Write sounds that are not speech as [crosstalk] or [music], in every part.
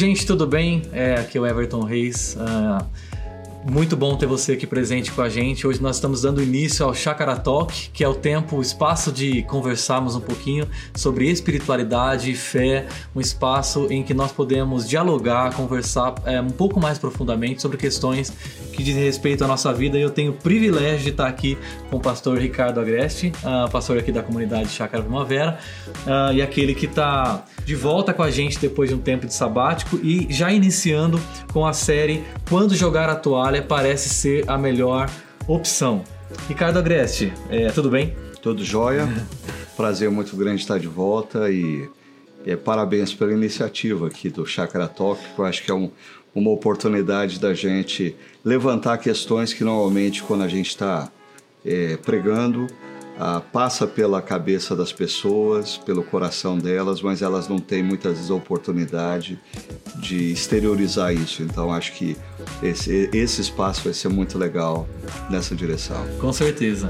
gente, tudo bem? É, aqui é o Everton Reis. Uh, muito bom ter você aqui presente com a gente. Hoje nós estamos dando início ao Chakra Talk, que é o tempo, o espaço de conversarmos um pouquinho sobre espiritualidade fé, um espaço em que nós podemos dialogar, conversar é, um pouco mais profundamente sobre questões que dizem respeito à nossa vida. E eu tenho o privilégio de estar aqui com o pastor Ricardo Agreste, uh, pastor aqui da comunidade Chácara Primavera, uh, e aquele que está de volta com a gente depois de um tempo de sabático e já iniciando com a série Quando Jogar a Toalha Parece Ser a Melhor Opção. Ricardo Agreste, é, tudo bem? Tudo jóia. [laughs] Prazer muito grande estar de volta e é, parabéns pela iniciativa aqui do Chakra Talk, que eu acho que é um, uma oportunidade da gente levantar questões que normalmente quando a gente está é, pregando ah, passa pela cabeça das pessoas, pelo coração delas, mas elas não têm muitas vezes a oportunidade de exteriorizar isso. Então acho que esse, esse espaço vai ser muito legal nessa direção. Com certeza.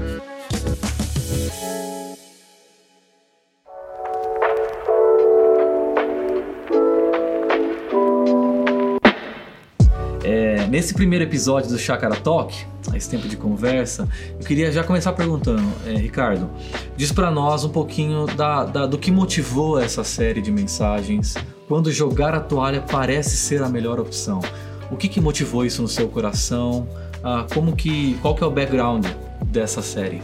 Nesse primeiro episódio do Chakra Talk, esse tempo de conversa, eu queria já começar perguntando, é, Ricardo, diz para nós um pouquinho da, da, do que motivou essa série de mensagens, quando jogar a toalha parece ser a melhor opção. O que, que motivou isso no seu coração? Ah, como que, qual que é o background dessa série?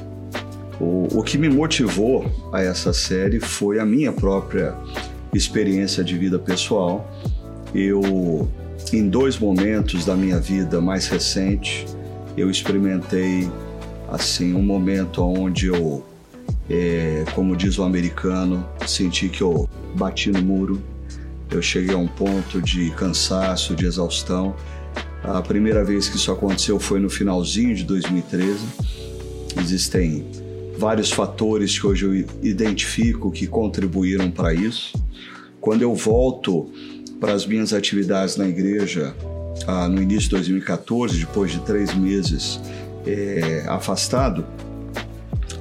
O, o que me motivou a essa série foi a minha própria experiência de vida pessoal. Eu em dois momentos da minha vida mais recente, eu experimentei assim um momento onde eu, é, como diz o americano, senti que eu bati no muro. Eu cheguei a um ponto de cansaço, de exaustão. A primeira vez que isso aconteceu foi no finalzinho de 2013. Existem vários fatores que hoje eu identifico que contribuíram para isso. Quando eu volto para as minhas atividades na igreja ah, no início de 2014, depois de três meses é, afastado,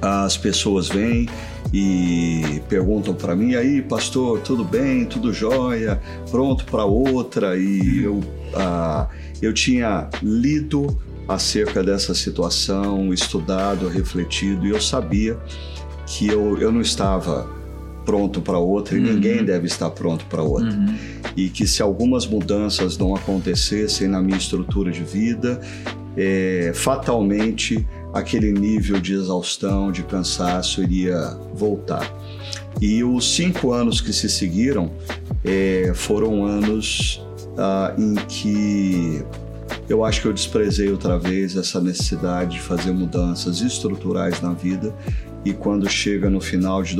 as pessoas vêm e perguntam para mim aí pastor tudo bem? Tudo jóia? Pronto para outra? E eu ah, eu tinha lido acerca dessa situação estudado refletido e eu sabia que eu, eu não estava pronto para outra e uhum. ninguém deve estar pronto para outra. Uhum. E que se algumas mudanças não acontecessem na minha estrutura de vida, é, fatalmente aquele nível de exaustão, de cansaço iria voltar. E os cinco anos que se seguiram é, foram anos ah, em que eu acho que eu desprezei outra vez essa necessidade de fazer mudanças estruturais na vida e quando chega no final de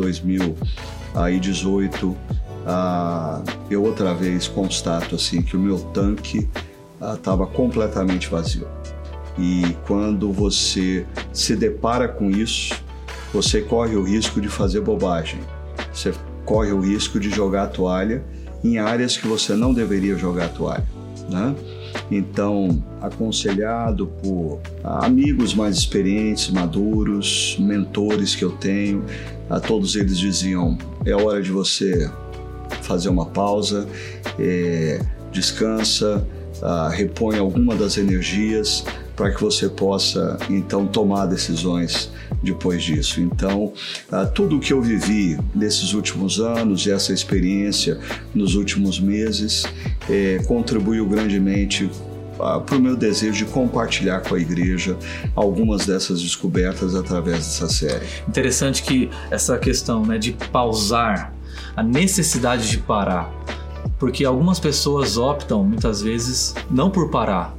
2018, ah, eu outra vez constato assim que o meu tanque estava ah, completamente vazio. E quando você se depara com isso, você corre o risco de fazer bobagem. Você corre o risco de jogar a toalha em áreas que você não deveria jogar a toalha, né? Então, aconselhado por amigos mais experientes, maduros, mentores que eu tenho, a todos eles diziam: é hora de você fazer uma pausa, é, descansa, ah, repõe alguma das energias para que você possa então tomar decisões depois disso. Então, uh, tudo o que eu vivi nesses últimos anos e essa experiência nos últimos meses eh, contribuiu grandemente uh, para o meu desejo de compartilhar com a igreja algumas dessas descobertas através dessa série. Interessante que essa questão né, de pausar, a necessidade de parar, porque algumas pessoas optam muitas vezes não por parar,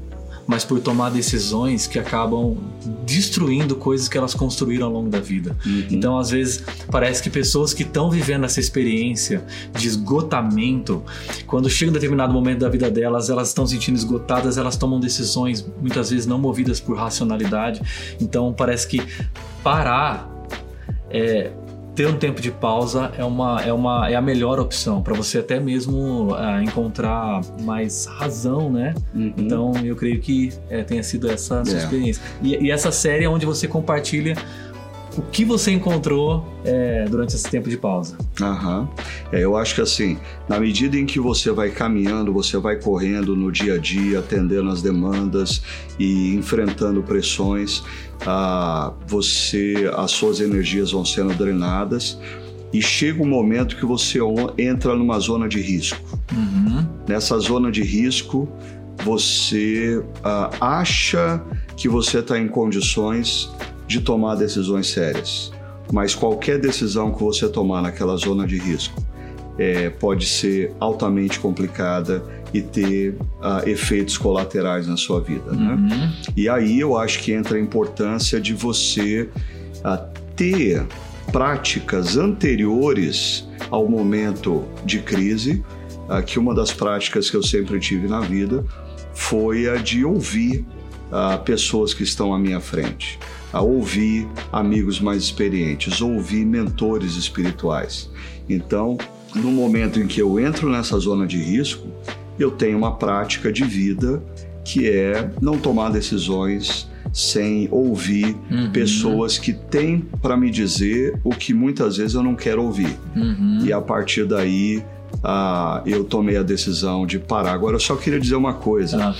mas por tomar decisões que acabam destruindo coisas que elas construíram ao longo da vida. Uhum. Então, às vezes, parece que pessoas que estão vivendo essa experiência de esgotamento, quando chega um determinado momento da vida delas, elas estão sentindo esgotadas, elas tomam decisões muitas vezes não movidas por racionalidade. Então, parece que parar é, ter um tempo de pausa é, uma, é, uma, é a melhor opção para você até mesmo uh, encontrar mais razão, né? Uhum. Então eu creio que é, tenha sido essa a sua yeah. experiência. E, e, essa série é onde você compartilha o que você encontrou é, durante esse tempo de pausa? Aham. É, eu acho que assim, na medida em que você vai caminhando, você vai correndo no dia a dia, atendendo as demandas e enfrentando pressões, ah, você, as suas energias vão sendo drenadas e chega um momento que você entra numa zona de risco. Uhum. Nessa zona de risco, você uh, acha que você está em condições de tomar decisões sérias, mas qualquer decisão que você tomar naquela zona de risco é, pode ser altamente complicada e ter uh, efeitos colaterais na sua vida. Né? Uhum. E aí eu acho que entra a importância de você uh, ter práticas anteriores ao momento de crise, uh, que uma das práticas que eu sempre tive na vida foi a de ouvir pessoas que estão à minha frente, a ouvir amigos mais experientes, ouvir mentores espirituais. Então, no momento em que eu entro nessa zona de risco, eu tenho uma prática de vida que é não tomar decisões sem ouvir uhum. pessoas que têm para me dizer o que muitas vezes eu não quero ouvir. Uhum. E a partir daí ah, eu tomei a decisão de parar. Agora, eu só queria dizer uma coisa.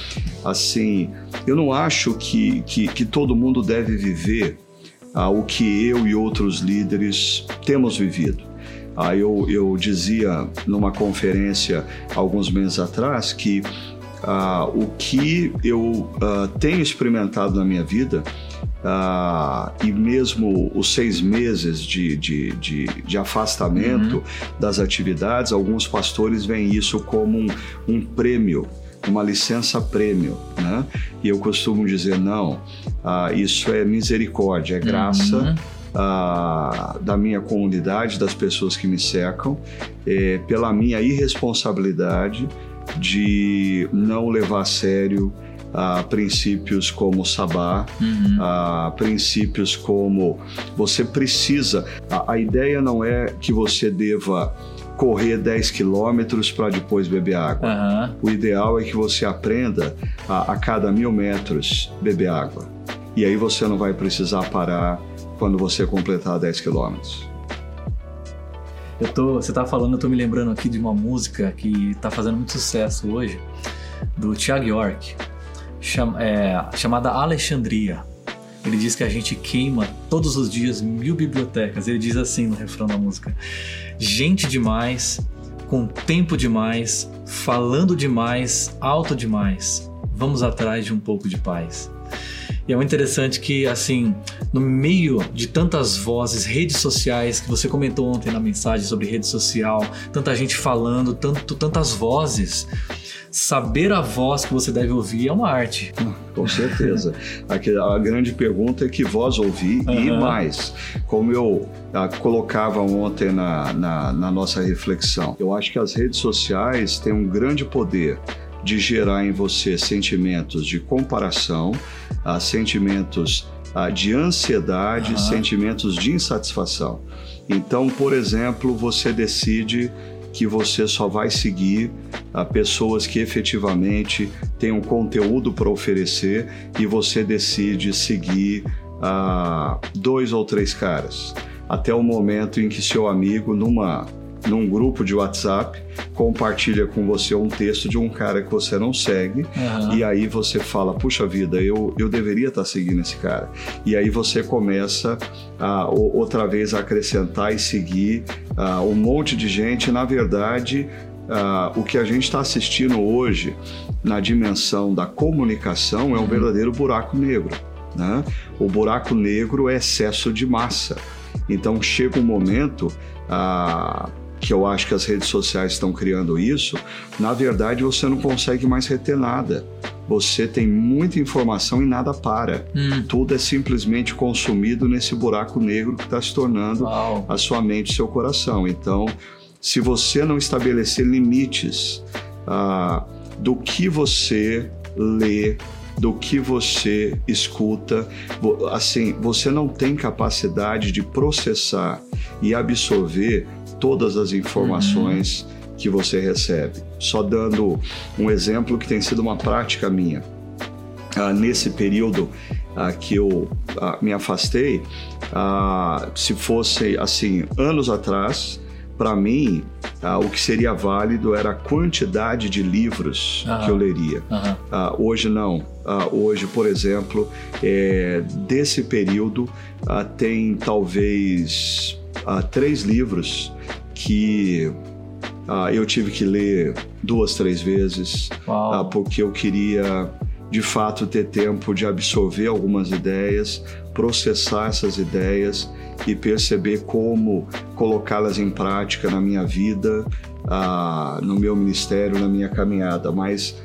Ah. Assim, eu não acho que, que, que todo mundo deve viver ah, o que eu e outros líderes temos vivido. Ah, eu, eu dizia numa conferência alguns meses atrás que ah, o que eu ah, tenho experimentado na minha vida ah, e mesmo os seis meses de, de, de, de afastamento uhum. das atividades, alguns pastores veem isso como um, um prêmio uma licença prêmio, né? E eu costumo dizer não, ah, isso é misericórdia, é graça uhum. ah, da minha comunidade, das pessoas que me cercam, é, pela minha irresponsabilidade de não levar a sério a princípios como sabá, uhum. a princípios como você precisa. A, a ideia não é que você deva correr 10 quilômetros para depois beber água. Uhum. O ideal é que você aprenda a, a cada mil metros beber água. E aí você não vai precisar parar quando você completar 10 quilômetros. Eu tô, você tá falando, eu tô me lembrando aqui de uma música que tá fazendo muito sucesso hoje, do Thiago York cham, é, chamada Alexandria. Ele diz que a gente queima todos os dias mil bibliotecas. Ele diz assim no refrão da música: gente demais, com tempo demais, falando demais, alto demais. Vamos atrás de um pouco de paz. E é muito interessante que, assim, no meio de tantas vozes, redes sociais, que você comentou ontem na mensagem sobre rede social, tanta gente falando, tanto, tantas vozes, saber a voz que você deve ouvir é uma arte. Com certeza. a grande pergunta é que voz ouvir uhum. e mais. Como eu ah, colocava ontem na, na, na nossa reflexão, eu acho que as redes sociais têm um grande poder de gerar em você sentimentos de comparação, uh, sentimentos uh, de ansiedade, uhum. sentimentos de insatisfação. Então, por exemplo, você decide que você só vai seguir a pessoas que efetivamente têm um conteúdo para oferecer e você decide seguir uh, dois ou três caras. Até o momento em que seu amigo numa num grupo de WhatsApp, compartilha com você um texto de um cara que você não segue, uhum. e aí você fala: puxa vida, eu, eu deveria estar tá seguindo esse cara. E aí você começa a, outra vez a acrescentar e seguir uh, um monte de gente. Na verdade, uh, o que a gente está assistindo hoje na dimensão da comunicação é um uhum. verdadeiro buraco negro. Né? O buraco negro é excesso de massa. Então chega um momento. Uh, que eu acho que as redes sociais estão criando isso, na verdade você não consegue mais reter nada. Você tem muita informação e nada para. Hum. Tudo é simplesmente consumido nesse buraco negro que está se tornando Uau. a sua mente e seu coração. Então, se você não estabelecer limites ah, do que você lê, do que você escuta, assim, você não tem capacidade de processar e absorver todas as informações uhum. que você recebe. Só dando um exemplo que tem sido uma prática minha. Ah, nesse período ah, que eu ah, me afastei, se fosse assim anos atrás, para mim ah, o que seria válido era a quantidade de livros que eu leria. Ah, hoje não. Ah, hoje, por exemplo, é, desse período tem talvez ah, três livros que ah, eu tive que ler duas, três vezes, ah, porque eu queria de fato ter tempo de absorver algumas ideias, processar essas ideias e perceber como colocá-las em prática na minha vida, ah, no meu ministério, na minha caminhada. Mas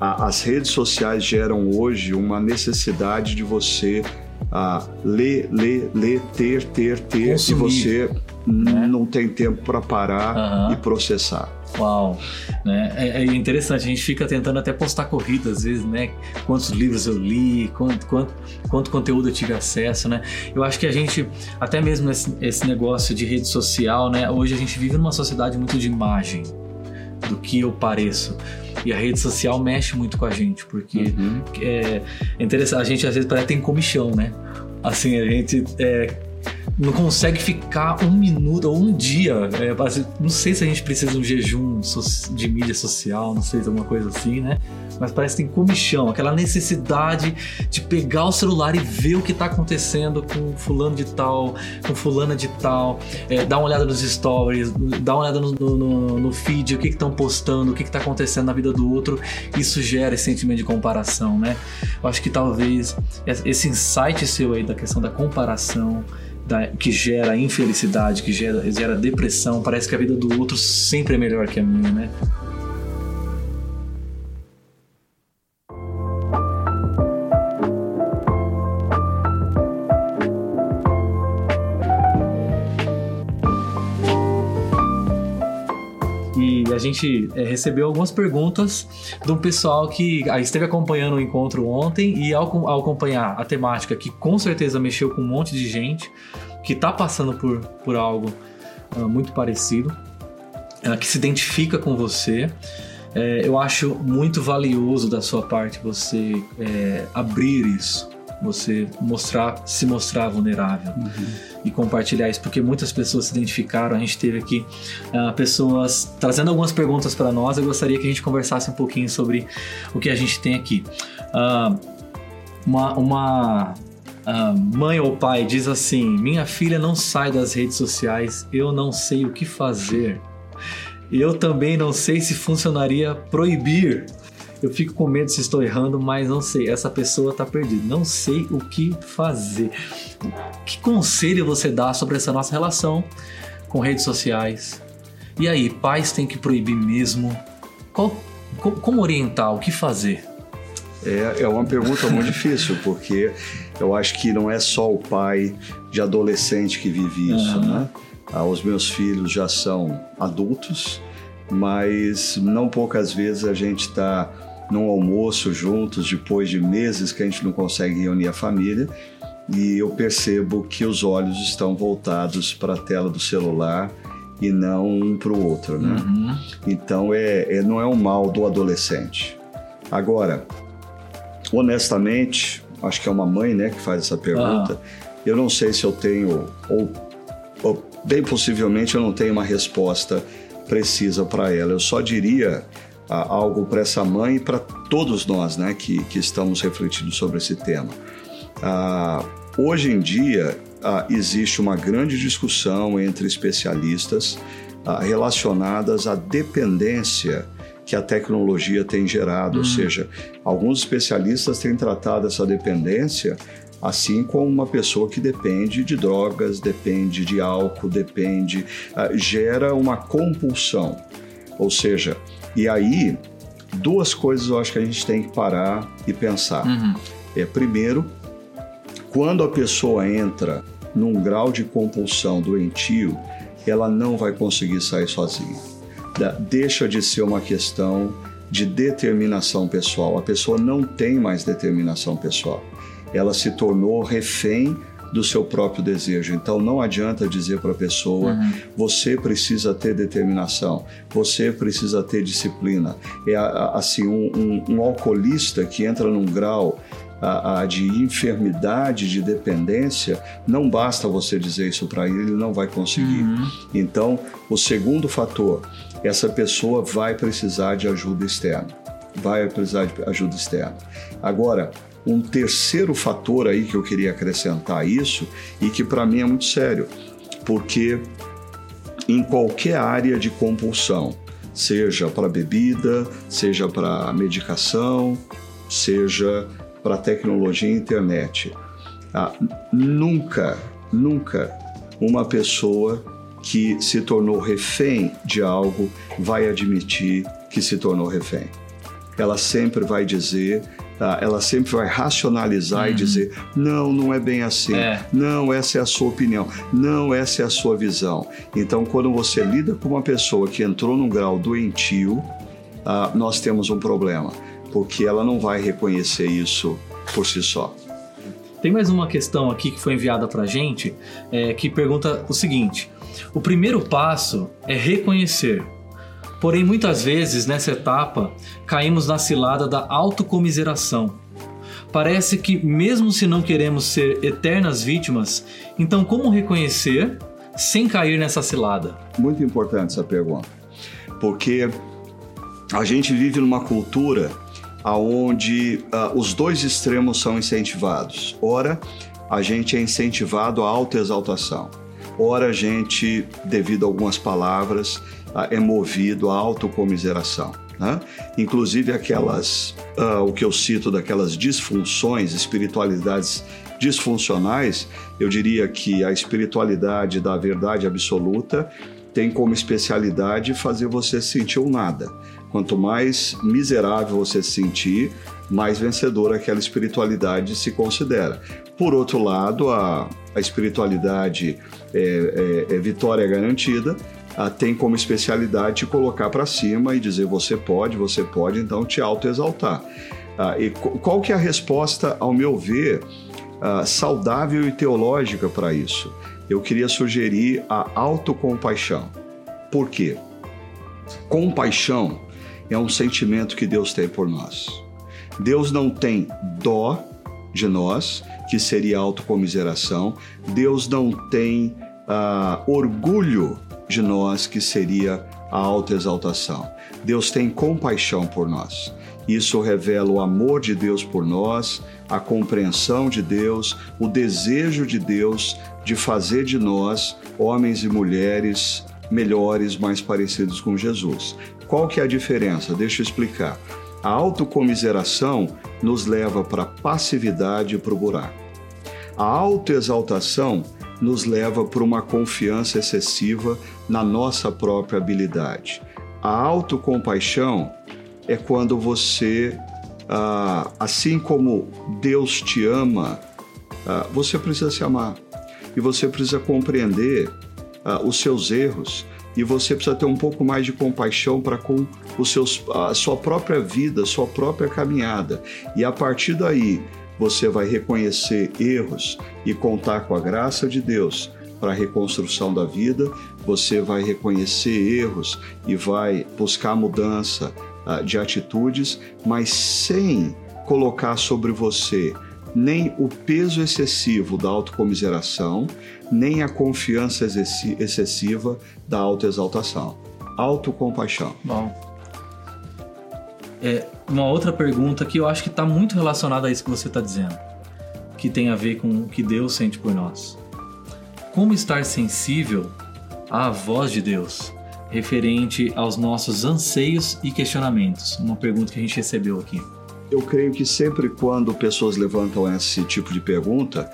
as redes sociais geram hoje uma necessidade de você ah, ler, ler, ler, ter, ter, ter, Consumir, e você né? não tem tempo para parar Aham. e processar. Uau, né? É, é interessante, a gente fica tentando até postar corrida às vezes, né? Quantos livros eu li, quanto, quanto, quanto conteúdo eu tive acesso, né? Eu acho que a gente, até mesmo esse, esse negócio de rede social, né? Hoje a gente vive numa sociedade muito de imagem, do que eu pareço. E a rede social mexe muito com a gente, porque Uhum. é interessante, a gente às vezes parece que tem comichão, né? Assim, a gente é, não consegue ficar um minuto ou um dia. é, não sei se a gente precisa de um jejum de mídia social, não sei se alguma coisa assim, né? Mas parece que tem comichão, aquela necessidade de pegar o celular e ver o que tá acontecendo com fulano de tal, com fulana de tal, é, dar uma olhada nos stories, dar uma olhada no, no- no- no feed, o que estão postando, o que, que tá acontecendo na vida do outro. Isso gera esse sentimento de comparação, né? Eu acho que talvez esse insight seu aí da questão da comparação, da- que gera infelicidade, que gera, gera depressão, parece que a vida do outro sempre é melhor que a minha, né? Gente é, recebeu algumas perguntas um pessoal que esteve acompanhando o encontro ontem e ao, ao acompanhar a temática que com certeza mexeu com um monte de gente que está passando por, por algo ah, muito parecido, ah, que se identifica com você. É, eu acho muito valioso da sua parte você é, abrir isso, você mostrar, se mostrar vulnerável e compartilhar isso, porque muitas pessoas se identificaram. A gente teve aqui ah, pessoas trazendo algumas perguntas para nós. Eu gostaria que a gente conversasse um pouquinho sobre o que a gente tem aqui. Ah, uma uma ah, mãe ou pai diz assim: Minha filha não sai das redes sociais, eu não sei o que fazer. Eu também não sei se funcionaria proibir. Eu fico com medo se estou errando, mas não sei. Essa pessoa está perdida. Não sei o que fazer. Que conselho você dá sobre essa nossa relação com redes sociais? E aí, pais têm que proibir mesmo? Qual- co- como orientar? O que fazer? É, é uma pergunta muito difícil, porque eu acho que não é só o pai de adolescente que vive isso, Aham. né? Ah, os meus filhos já são adultos, mas não poucas vezes a gente está num almoço juntos depois de meses que a gente não consegue reunir a família e eu percebo que os olhos estão voltados para a tela do celular e não um para o outro, né? Uhum. Então é, é- não é um mal do adolescente. Agora, honestamente, acho que é uma mãe, né, que faz essa pergunta. Eu não sei se eu tenho ou, ou bem possivelmente eu não tenho uma resposta precisa para ela. Eu só diria ah, algo para essa mãe e para todos nós, né, que, que estamos refletindo sobre esse tema. Ah, hoje em dia ah, existe uma grande discussão entre especialistas ah, relacionadas à dependência que a tecnologia tem gerado, ou seja, alguns especialistas têm tratado essa dependência assim como uma pessoa que depende de drogas, depende de álcool, depende, ah, gera uma compulsão. Ou seja, e aí duas coisas eu acho que a gente tem que parar e pensar. Uhum. É, primeiro, quando a pessoa entra num grau de compulsão doentio, ela não vai conseguir sair sozinha. Da- Deixa de ser uma questão de determinação pessoal. A pessoa não tem mais determinação pessoal. Ela se tornou refém do seu próprio desejo. Então não adianta dizer para a pessoa: você precisa ter determinação, você precisa ter disciplina. É assim um, um- um alcoolista que entra num grau a, a de enfermidade, de dependência, não basta você dizer isso para ele, ele não vai conseguir. Uhum. Então, o segundo fator, essa pessoa vai precisar de ajuda externa. Vai precisar de ajuda externa. Agora, um terceiro fator aí que eu queria acrescentar isso e que para mim é muito sério, porque em qualquer área de compulsão, seja para bebida, seja para medicação, seja para tecnologia e internet. Ah, nunca, nunca uma pessoa que se tornou refém de algo vai admitir que se tornou refém. Ela sempre vai dizer? Ela sempre vai racionalizar uhum. e dizer: não, não é bem assim, é. não, essa é a sua opinião, não, essa é a sua visão. Então, quando você lida com uma pessoa que entrou num grau doentio, uh, nós temos um problema, porque ela não vai reconhecer isso por si só. Tem mais uma questão aqui que foi enviada para gente é, que pergunta o seguinte: o primeiro passo é reconhecer Porém, muitas vezes nessa etapa caímos na cilada da autocomiseração. Parece que, mesmo se não queremos ser eternas vítimas, então como reconhecer sem cair nessa cilada? Muito importante essa pergunta, porque a gente vive numa cultura onde uh, os dois extremos são incentivados. Ora, a gente é incentivado à autoexaltação. Ora, a gente, devido a algumas palavras, é movido à autocomiseração. Né? Inclusive aquelas, uh, o que eu cito daquelas disfunções, espiritualidades disfuncionais, eu diria que a espiritualidade da verdade absoluta tem como especialidade fazer você sentir o nada. Quanto mais miserável você se sentir, mais vencedora aquela espiritualidade se considera. Por outro lado, a, a espiritualidade é, é, é vitória garantida, ah, tem como especialidade te colocar para cima e dizer você pode, você pode, então te autoexaltar. Ah, e qual que é a resposta, ao meu ver, ah, saudável e teológica para isso? Eu queria sugerir a autocompaixão. Por quê? Compaixão é um sentimento que Deus tem por nós. Deus não tem dó de nós, que seria autocomiseração. Deus não tem uh, orgulho de nós, que seria a autoexaltação. Deus tem compaixão por nós. Isso revela o amor de Deus por nós, a compreensão de Deus, o desejo de Deus de fazer de nós homens e mulheres melhores, mais parecidos com Jesus. Qual que é a diferença? Deixa eu explicar. A autocomiseração nos leva para a passividade e para o buraco. A autoexaltação nos leva para uma confiança excessiva na nossa própria habilidade. A autocompaixão é quando você, ah, assim como Deus te ama, ah, você precisa se amar e você precisa compreender ah, os seus erros e você precisa ter um pouco mais de compaixão para com os seus, a sua própria vida, sua própria caminhada. E a partir daí, você vai reconhecer erros e contar com a graça de Deus para a reconstrução da vida, você vai reconhecer erros e vai buscar mudança uh, de atitudes, mas sem colocar sobre você nem o peso excessivo da autocomiseração, nem a confiança excessiva da autoexaltação. Autocompaixão. Bom. É, uma outra pergunta que eu acho que está muito relacionada a isso que você está dizendo, que tem a ver com o que Deus sente por nós. Como estar sensível à voz de Deus, referente aos nossos anseios e questionamentos? Uma pergunta que a gente recebeu aqui. Eu creio que sempre quando pessoas levantam esse tipo de pergunta,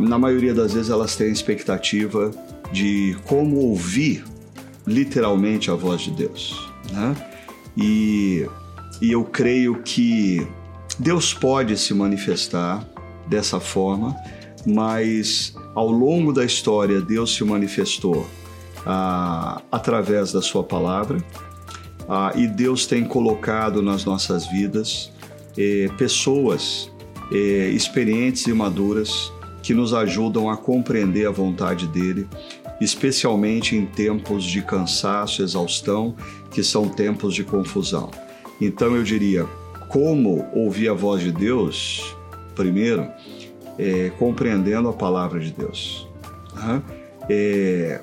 na maioria das vezes elas têm a expectativa de como ouvir literalmente a voz de Deus, né? E e eu creio que Deus pode se manifestar dessa forma, mas ao longo da história Deus se manifestou ah, através da Sua palavra ah, e Deus tem colocado nas nossas vidas eh, pessoas eh, experientes e maduras que nos ajudam a compreender a vontade dele, especialmente em tempos de cansaço, exaustão, que são tempos de confusão. Então eu diria, como ouvir a voz de Deus? Primeiro, é, compreendendo a palavra de Deus, né? é,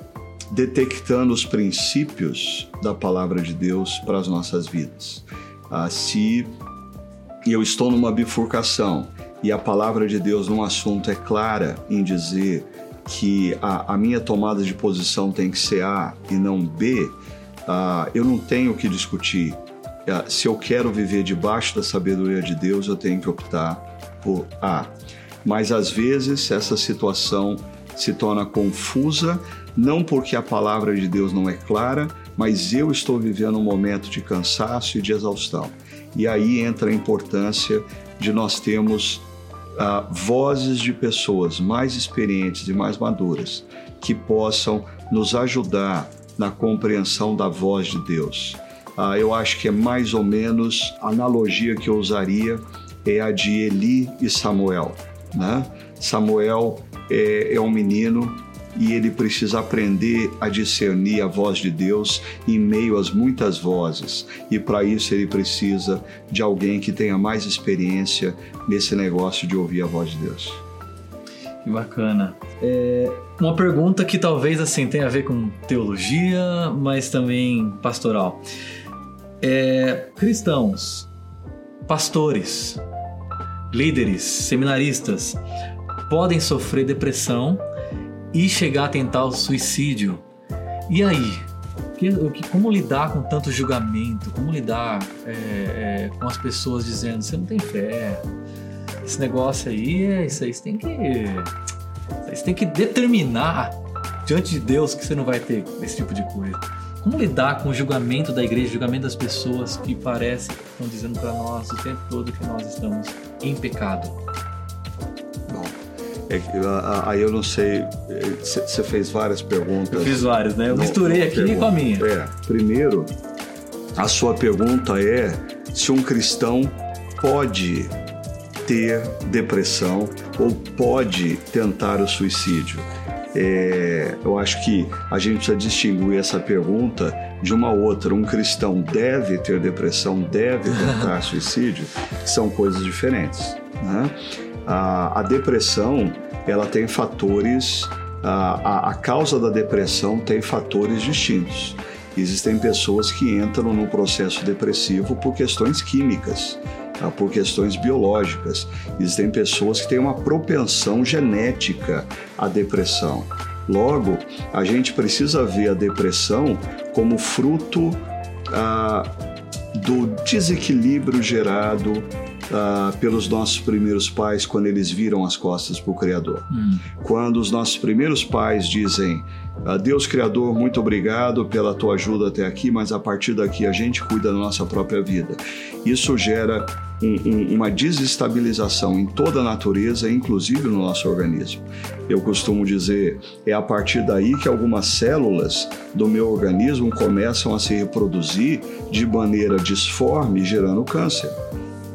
detectando os princípios da palavra de Deus para as nossas vidas. Ah, se eu estou numa bifurcação e a palavra de Deus num assunto é clara em dizer que a, a minha tomada de posição tem que ser A e não B, ah, eu não tenho o que discutir. Ah, se eu quero viver debaixo da sabedoria de Deus, eu tenho que optar por A. Mas às vezes essa situação se torna confusa, não porque a palavra de Deus não é clara, mas eu estou vivendo um momento de cansaço e de exaustão. E aí entra a importância de nós termos uh, vozes de pessoas mais experientes e mais maduras que possam nos ajudar na compreensão da voz de Deus. Uh, eu acho que é mais ou menos a analogia que eu usaria é a de Eli e Samuel. Né? Samuel é, é um menino e ele precisa aprender a discernir a voz de Deus em meio às muitas vozes. E para isso ele precisa de alguém que tenha mais experiência nesse negócio de ouvir a voz de Deus. Que bacana. É uma pergunta que talvez assim tenha a ver com teologia, mas também pastoral. É, cristãos, pastores, líderes, seminaristas podem sofrer depressão e chegar a tentar o suicídio. E aí? como lidar com tanto julgamento? Como lidar é, é, com as pessoas dizendo você não tem fé? Esse negócio aí, é, isso aí você tem que. Você tem que determinar diante de Deus que você não vai ter esse tipo de coisa. Como lidar com o julgamento da igreja, o julgamento das pessoas que parece que estão dizendo para nós o tempo todo que nós estamos em pecado? É, aí eu não sei, você fez várias perguntas. Eu fiz várias, né? Eu misturei aqui pergunta. com a minha. É, primeiro, a sua pergunta é se um cristão pode ter depressão ou pode tentar o suicídio. É, eu acho que a gente precisa distinguir essa pergunta de uma outra. Um cristão deve ter depressão, deve [laughs] tentar suicídio, são coisas diferentes. Né? A, a depressão ela tem fatores, a, a, a causa da depressão tem fatores distintos. Existem pessoas que entram no processo depressivo por questões químicas, tá? por questões biológicas. Existem pessoas que têm uma propensão genética à depressão. Logo, a gente precisa ver a depressão como fruto ah, do desequilíbrio gerado uh, pelos nossos primeiros pais quando eles viram as costas para o Criador. Hum. Quando os nossos primeiros pais dizem: uh, Deus Criador, muito obrigado pela tua ajuda até aqui, mas a partir daqui a gente cuida da nossa própria vida. Isso gera um, um, uma desestabilização em toda a natureza, inclusive no nosso organismo. Eu costumo dizer, é a partir daí que algumas células do meu organismo começam a se reproduzir de maneira disforme, gerando câncer.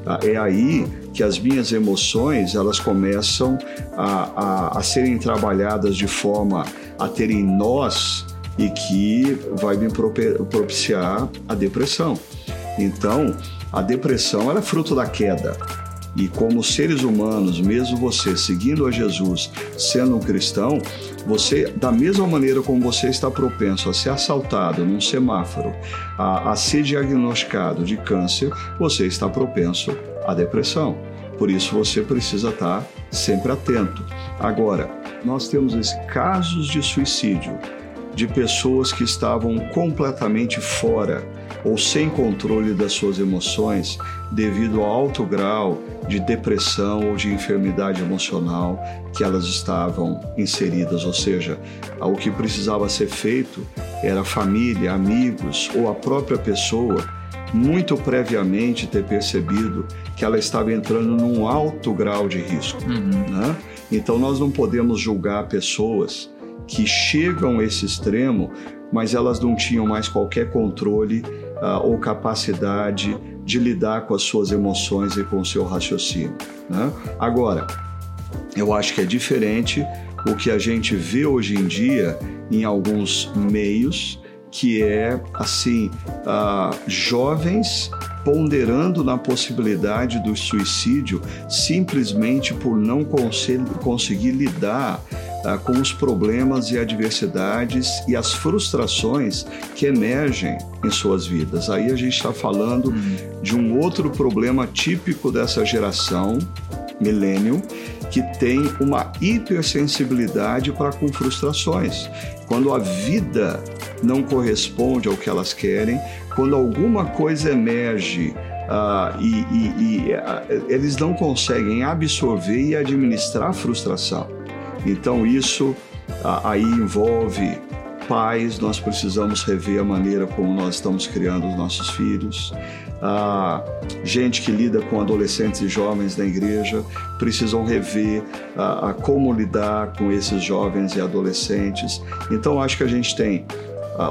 Tá? É aí que as minhas emoções elas começam a, a, a serem trabalhadas de forma a terem nós e que vai me propiciar a depressão. Então, a depressão é fruto da queda. E como seres humanos, mesmo você seguindo a Jesus, sendo um cristão, você, da mesma maneira como você está propenso a ser assaltado num semáforo, a, a ser diagnosticado de câncer, você está propenso à depressão. Por isso você precisa estar sempre atento. Agora, nós temos esses casos de suicídio de pessoas que estavam completamente fora ou sem controle das suas emoções devido ao alto grau de depressão ou de enfermidade emocional que elas estavam inseridas, ou seja, o que precisava ser feito era a família, amigos ou a própria pessoa muito previamente ter percebido que ela estava entrando num alto grau de risco. Uhum. Né? Então nós não podemos julgar pessoas que chegam a esse extremo, mas elas não tinham mais qualquer controle uh, ou capacidade de lidar com as suas emoções e com o seu raciocínio. Né? Agora, eu acho que é diferente o que a gente vê hoje em dia em alguns meios, que é assim, uh, jovens ponderando na possibilidade do suicídio simplesmente por não conseguir lidar ah, com os problemas e adversidades e as frustrações que emergem em suas vidas. Aí a gente está falando uhum. de um outro problema típico dessa geração, milênio, que tem uma hipersensibilidade para com frustrações. Quando a vida não corresponde ao que elas querem, quando alguma coisa emerge uh, e, e, e uh, eles não conseguem absorver e administrar a frustração. Então isso aí envolve pais, nós precisamos rever a maneira como nós estamos criando os nossos filhos. A gente que lida com adolescentes e jovens na igreja precisam rever a, como lidar com esses jovens e adolescentes. Então acho que a gente tem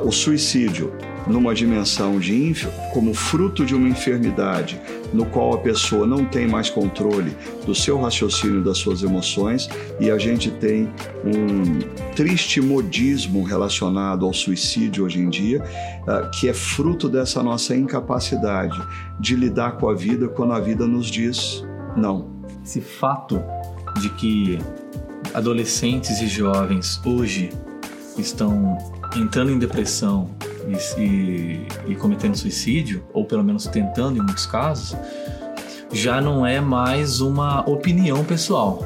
o suicídio numa dimensão de como fruto de uma enfermidade, no qual a pessoa não tem mais controle do seu raciocínio, das suas emoções, e a gente tem um triste modismo relacionado ao suicídio hoje em dia, uh, que é fruto dessa nossa incapacidade de lidar com a vida quando a vida nos diz não. Esse fato de que adolescentes e jovens hoje estão entrando em depressão e, e, e cometendo suicídio, ou pelo menos tentando em muitos casos, já não é mais uma opinião pessoal.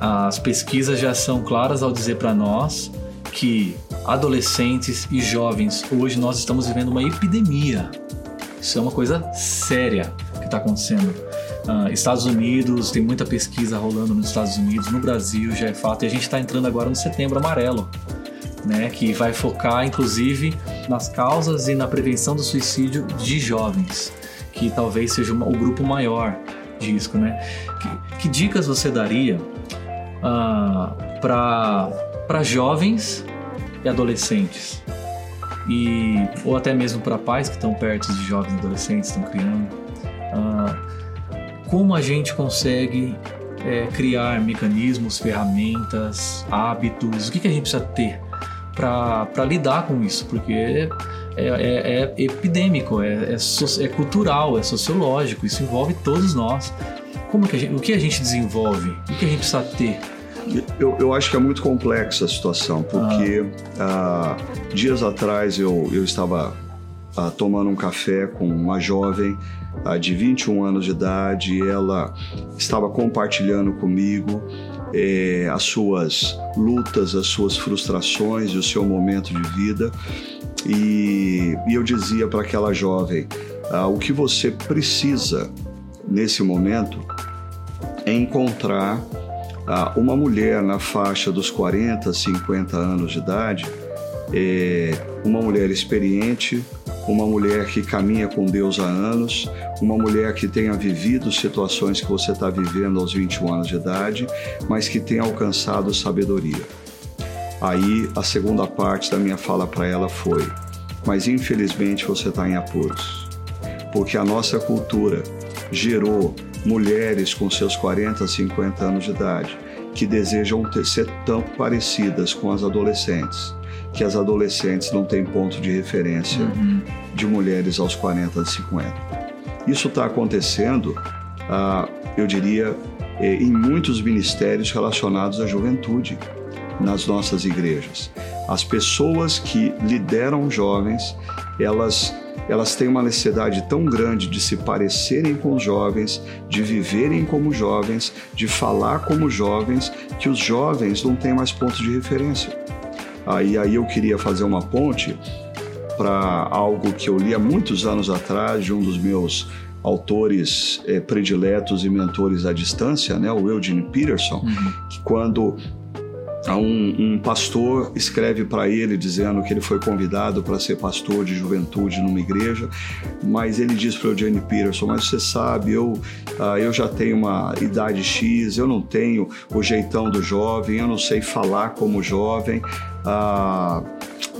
As pesquisas já são claras ao dizer para nós que adolescentes e jovens hoje nós estamos vivendo uma epidemia. Isso é uma coisa séria que está acontecendo. Uh, Estados Unidos, tem muita pesquisa rolando nos Estados Unidos, no Brasil já é fato, e a gente está entrando agora no setembro amarelo né, que vai focar inclusive nas causas e na prevenção do suicídio de jovens, que talvez seja o grupo maior de risco, né? Que, que dicas você daria uh, ah, para jovens e adolescentes? E, ou até mesmo para pais que estão perto de jovens e adolescentes, estão criando. Uh, como a gente consegue é, criar mecanismos, ferramentas, hábitos, o que, que a gente precisa ter para lidar com isso, porque é, é, é epidêmico, é, é, é, cultural, é sociológico, isso envolve todos nós. Como que gente, o que a gente desenvolve? O que a gente precisa ter? Eu, eu acho que é muito complexa a situação, porque ah. ah, dias atrás eu, eu estava ah, tomando um café com uma jovem ah, de 21 anos de idade e ela estava compartilhando comigo é, as suas lutas, as suas frustrações e o seu momento de vida. E, e eu dizia para aquela jovem: ah, o que você precisa nesse momento é encontrar ah, uma mulher na faixa dos 40, 50 anos de idade, é, uma mulher experiente, uma mulher que caminha com Deus há anos, uma mulher que tenha vivido situações que você está vivendo aos 21 anos de idade, mas que tenha alcançado sabedoria. Aí a segunda parte da minha fala para ela foi: mas infelizmente você está em apuros, porque a nossa cultura gerou mulheres com seus 40, 50 anos de idade que desejam ser tão parecidas com as adolescentes que as adolescentes não têm ponto de referência uhum. de mulheres aos 40 e 50. Isso está acontecendo, ah, eu diria, eh, em muitos ministérios relacionados à juventude nas nossas igrejas. As pessoas que lideram jovens, elas elas têm uma necessidade tão grande de se parecerem com os jovens, de viverem como jovens, de falar como jovens, que os jovens não têm mais ponto de referência. Aí, aí eu queria fazer uma ponte para algo que eu li há muitos anos atrás de um dos meus autores é, prediletos e mentores à distância, né, o Eugene Peterson, uhum. que quando um, um pastor escreve para ele dizendo que ele foi convidado para ser pastor de juventude numa igreja, mas ele diz para o Eugene Peterson: Mas você sabe, eu, uh, eu já tenho uma idade X, eu não tenho o jeitão do jovem, eu não sei falar como jovem. Uh,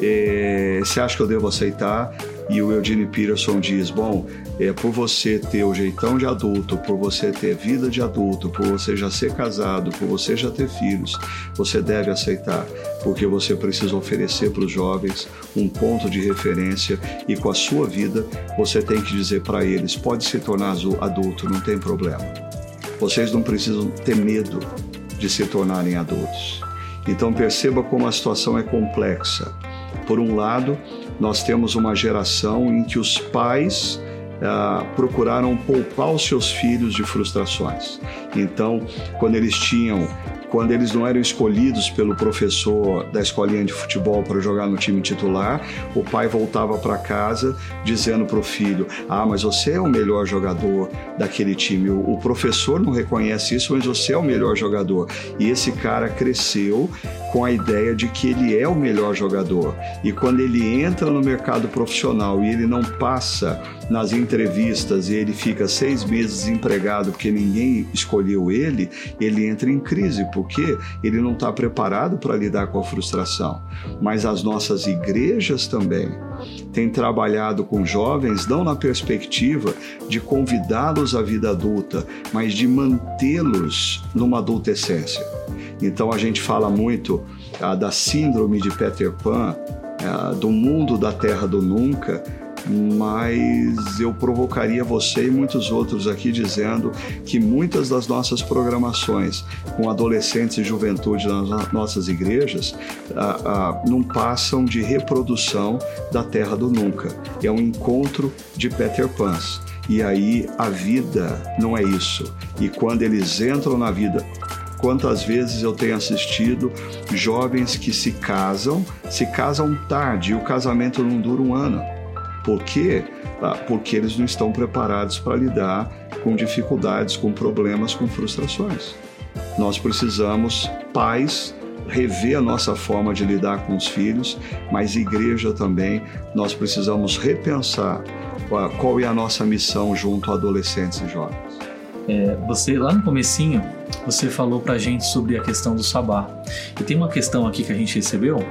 é, você acha que eu devo aceitar? E o Eugene Peterson diz: bom, é por você ter o jeitão de adulto, por você ter vida de adulto, por você já ser casado, por você já ter filhos, você deve aceitar, porque você precisa oferecer para os jovens um ponto de referência e com a sua vida você tem que dizer para eles: pode se tornar adulto, não tem problema. Vocês não precisam ter medo de se tornarem adultos. Então perceba como a situação é complexa. Por um lado, nós temos uma geração em que os pais ah, procuraram poupar os seus filhos de frustrações. Então, quando eles tinham quando eles não eram escolhidos pelo professor da escolinha de futebol para jogar no time titular, o pai voltava para casa dizendo para o filho: Ah, mas você é o melhor jogador daquele time. O professor não reconhece isso, mas você é o melhor jogador. E esse cara cresceu com a ideia de que ele é o melhor jogador. E quando ele entra no mercado profissional e ele não passa nas entrevistas e ele fica seis meses desempregado porque ninguém escolheu ele, ele entra em crise porque ele não está preparado para lidar com a frustração. Mas as nossas igrejas também têm trabalhado com jovens não na perspectiva de convidá-los à vida adulta, mas de mantê-los numa adolescência. Então a gente fala muito ah, da síndrome de Peter Pan, ah, do mundo da terra do nunca, mas eu provocaria você e muitos outros aqui dizendo que muitas das nossas programações com adolescentes e juventude nas nossas igrejas ah, não passam de reprodução da Terra do Nunca. É um encontro de Peter Pans. E aí a vida não é isso. E quando eles entram na vida Quantas vezes eu tenho assistido jovens que se casam, se casam tarde e o casamento não dura um ano. Por quê? Ah, porque eles não estão preparados para lidar com dificuldades, com problemas, com frustrações. Nós precisamos, pais, rever a nossa forma de lidar com os filhos, mas igreja também, nós precisamos repensar qual é a nossa missão junto a adolescentes e jovens. É, você lá no comecinho você falou pra gente sobre a questão do sabá. E tem uma questão aqui que a gente recebeu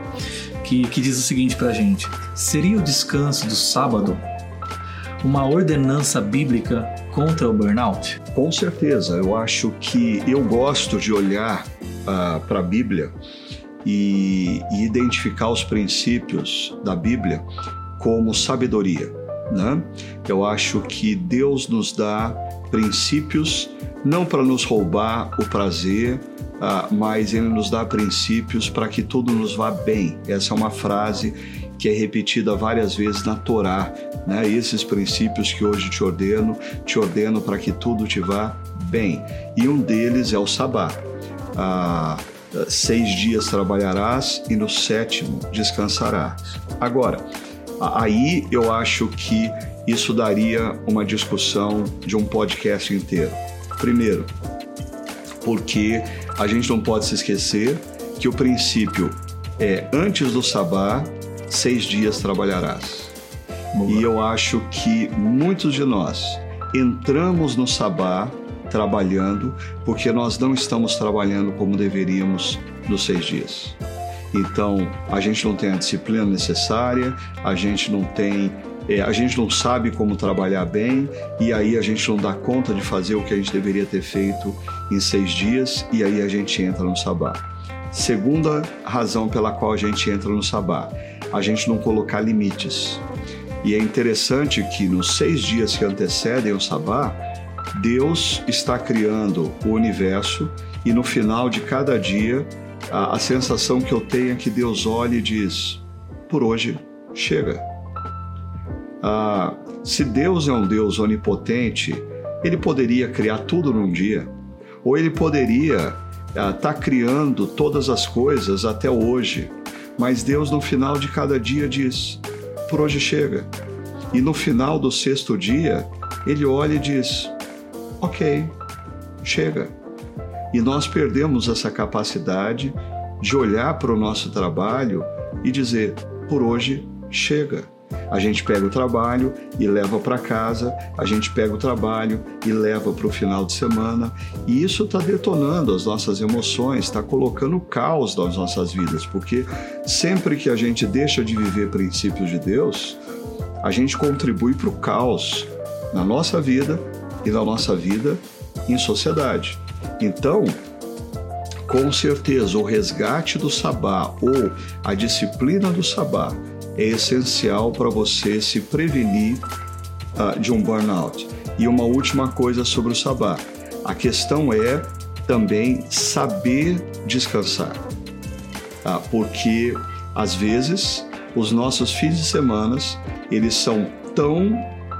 que, que diz o seguinte pra gente: seria o descanso do sábado uma ordenança bíblica contra o burnout? Com certeza, eu acho que eu gosto de olhar uh, ah, para a Bíblia e, e identificar os princípios da Bíblia como sabedoria. Né? Eu acho que Deus nos dá princípios não para nos roubar o prazer, uh, mas Ele nos dá princípios para que tudo nos vá bem. Essa é uma frase que é repetida várias vezes na Torá. Né? Esses princípios que hoje te ordeno, te ordeno para que tudo te vá bem. E um deles é o Sabá. Ah, seis dias trabalharás e no sétimo descansarás. Agora, aí eu acho que isso daria uma discussão de um podcast inteiro. Primeiro, porque a gente não pode se esquecer que o princípio é antes do sabá, seis dias trabalharás. Boa. E eu acho que muitos de nós entramos no sabá trabalhando porque nós não estamos trabalhando como deveríamos nos seis dias. Então, a gente não tem a disciplina necessária, a gente não tem é, a gente não sabe como trabalhar bem e aí a gente não dá conta de fazer o que a gente deveria ter feito em seis dias e aí a gente entra no sabá. Segunda razão pela qual a gente entra no sabá, a gente não colocar limites. E é interessante que nos seis dias que antecedem o sabá, Deus está criando o universo e no final de cada dia a, a sensação que eu tenho é que Deus olha e diz: por hoje chega ah, se Deus é um Deus onipotente, ele poderia criar tudo num dia, ou ele poderia estar ah, tá criando todas as coisas até hoje, mas Deus no final de cada dia diz: por hoje chega. E no final do sexto dia, ele olha e diz: ok, chega. E nós perdemos essa capacidade de olhar para o nosso trabalho e dizer: por hoje chega. A gente pega o trabalho e leva para casa, a gente pega o trabalho e leva para o final de semana, e isso está detonando as nossas emoções, está colocando caos nas nossas vidas, porque sempre que a gente deixa de viver princípios de Deus, a gente contribui para o caos na nossa vida e na nossa vida em sociedade. Então, com certeza, o resgate do sabá ou a disciplina do sabá é essencial para você se prevenir uh, de um burnout. E uma última coisa sobre o sabá: a questão é também saber descansar, uh, porque às vezes os nossos fins de semana eles são tão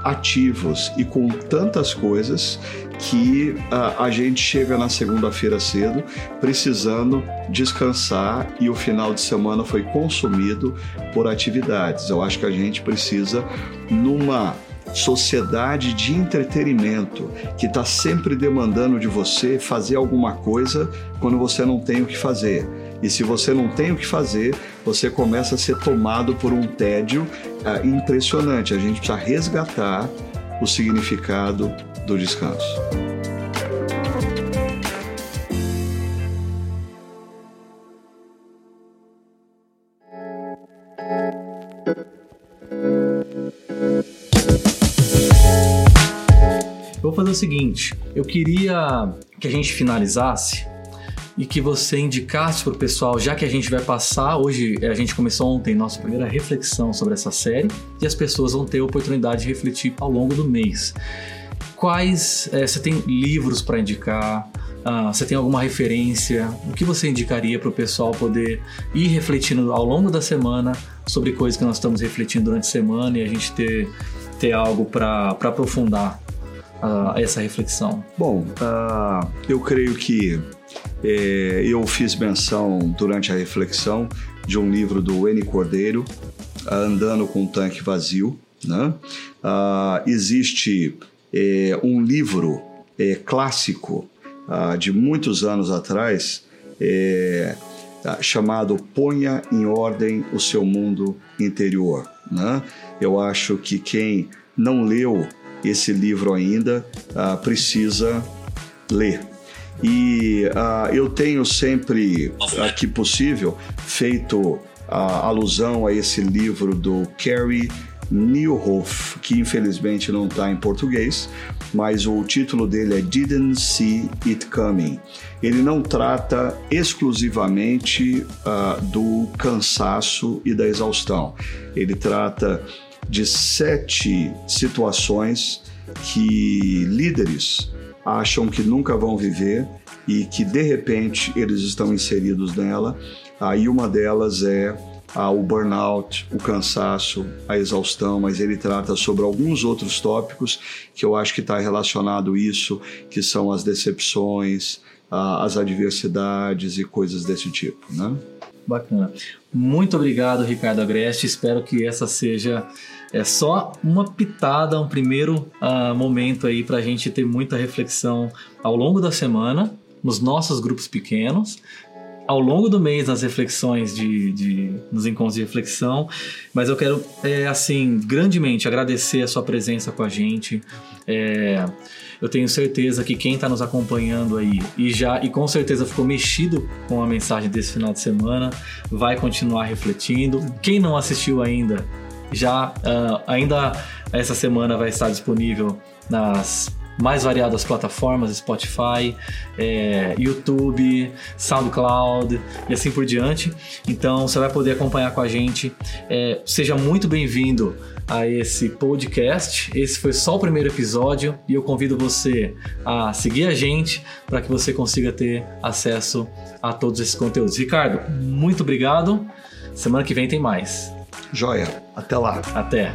ativos e com tantas coisas que a, a gente chega na segunda-feira cedo precisando descansar e o final de semana foi consumido por atividades. Eu acho que a gente precisa, numa sociedade de entretenimento que está sempre demandando de você fazer alguma coisa quando você não tem o que fazer. E se você não tem o que fazer, você começa a ser tomado por um tédio uh, impressionante. A gente precisa resgatar o significado do descanso. vou fazer o seguinte: eu queria que a gente finalizasse e que você indicasse para o pessoal, já que a gente vai passar, hoje a gente começou ontem nossa primeira reflexão sobre essa série e as pessoas vão ter a oportunidade de refletir ao longo do mês. Quais é, você tem livros para indicar? Ah, você tem alguma referência? O que você indicaria para o pessoal poder ir refletindo ao longo da semana sobre coisas que nós estamos refletindo durante a semana e a gente ter, ter algo para aprofundar uh, essa reflexão? Bom, uh, eu creio que é, eu fiz menção durante a reflexão de um livro do N. Cordeiro, Andando com um Tanque Vazio. Né? Uh, existe é, um livro é, clássico uh, de muitos anos atrás é, chamado Ponha em Ordem o Seu Mundo Interior. Né? Eu acho que quem não leu esse livro ainda precisa ler. E uh, eu tenho sempre, aqui possível, feito a alusão a esse livro do Kerry Newhoff, que infelizmente não está em português, mas o título dele é Didn't See It Coming. Ele não trata exclusivamente uh, do cansaço e da exaustão. Ele trata de sete situações que líderes acham que nunca vão viver e que de repente eles estão inseridos nela. Aí uma delas é ah, o burnout, o cansaço, a exaustão, mas ele trata sobre alguns outros tópicos que eu acho que está relacionado isso, que são as decepções, ah, as adversidades e coisas desse tipo, né? Bacana. Muito obrigado, Ricardo Agreste. Espero que essa seja é só uma pitada, um primeiro uh, momento aí para a gente ter muita reflexão ao longo da semana, nos nossos grupos pequenos, ao longo do mês nas reflexões de, de nos encontros de reflexão, mas eu quero é, assim grandemente agradecer a sua presença com a gente. É, eu tenho certeza que quem está nos acompanhando aí e já e com certeza ficou mexido com a mensagem desse final de semana vai continuar refletindo. Quem não assistiu ainda, já uh, ainda essa semana vai estar disponível nas mais variadas plataformas, Spotify, é, YouTube, SoundCloud e assim por diante. Então você vai poder acompanhar com a gente. É, seja muito bem-vindo a esse podcast. Esse foi só o primeiro episódio e eu convido você a seguir a gente para que você consiga ter acesso a todos esses conteúdos. Ricardo, muito obrigado. Semana que vem tem mais. Joia. Até lá. Até.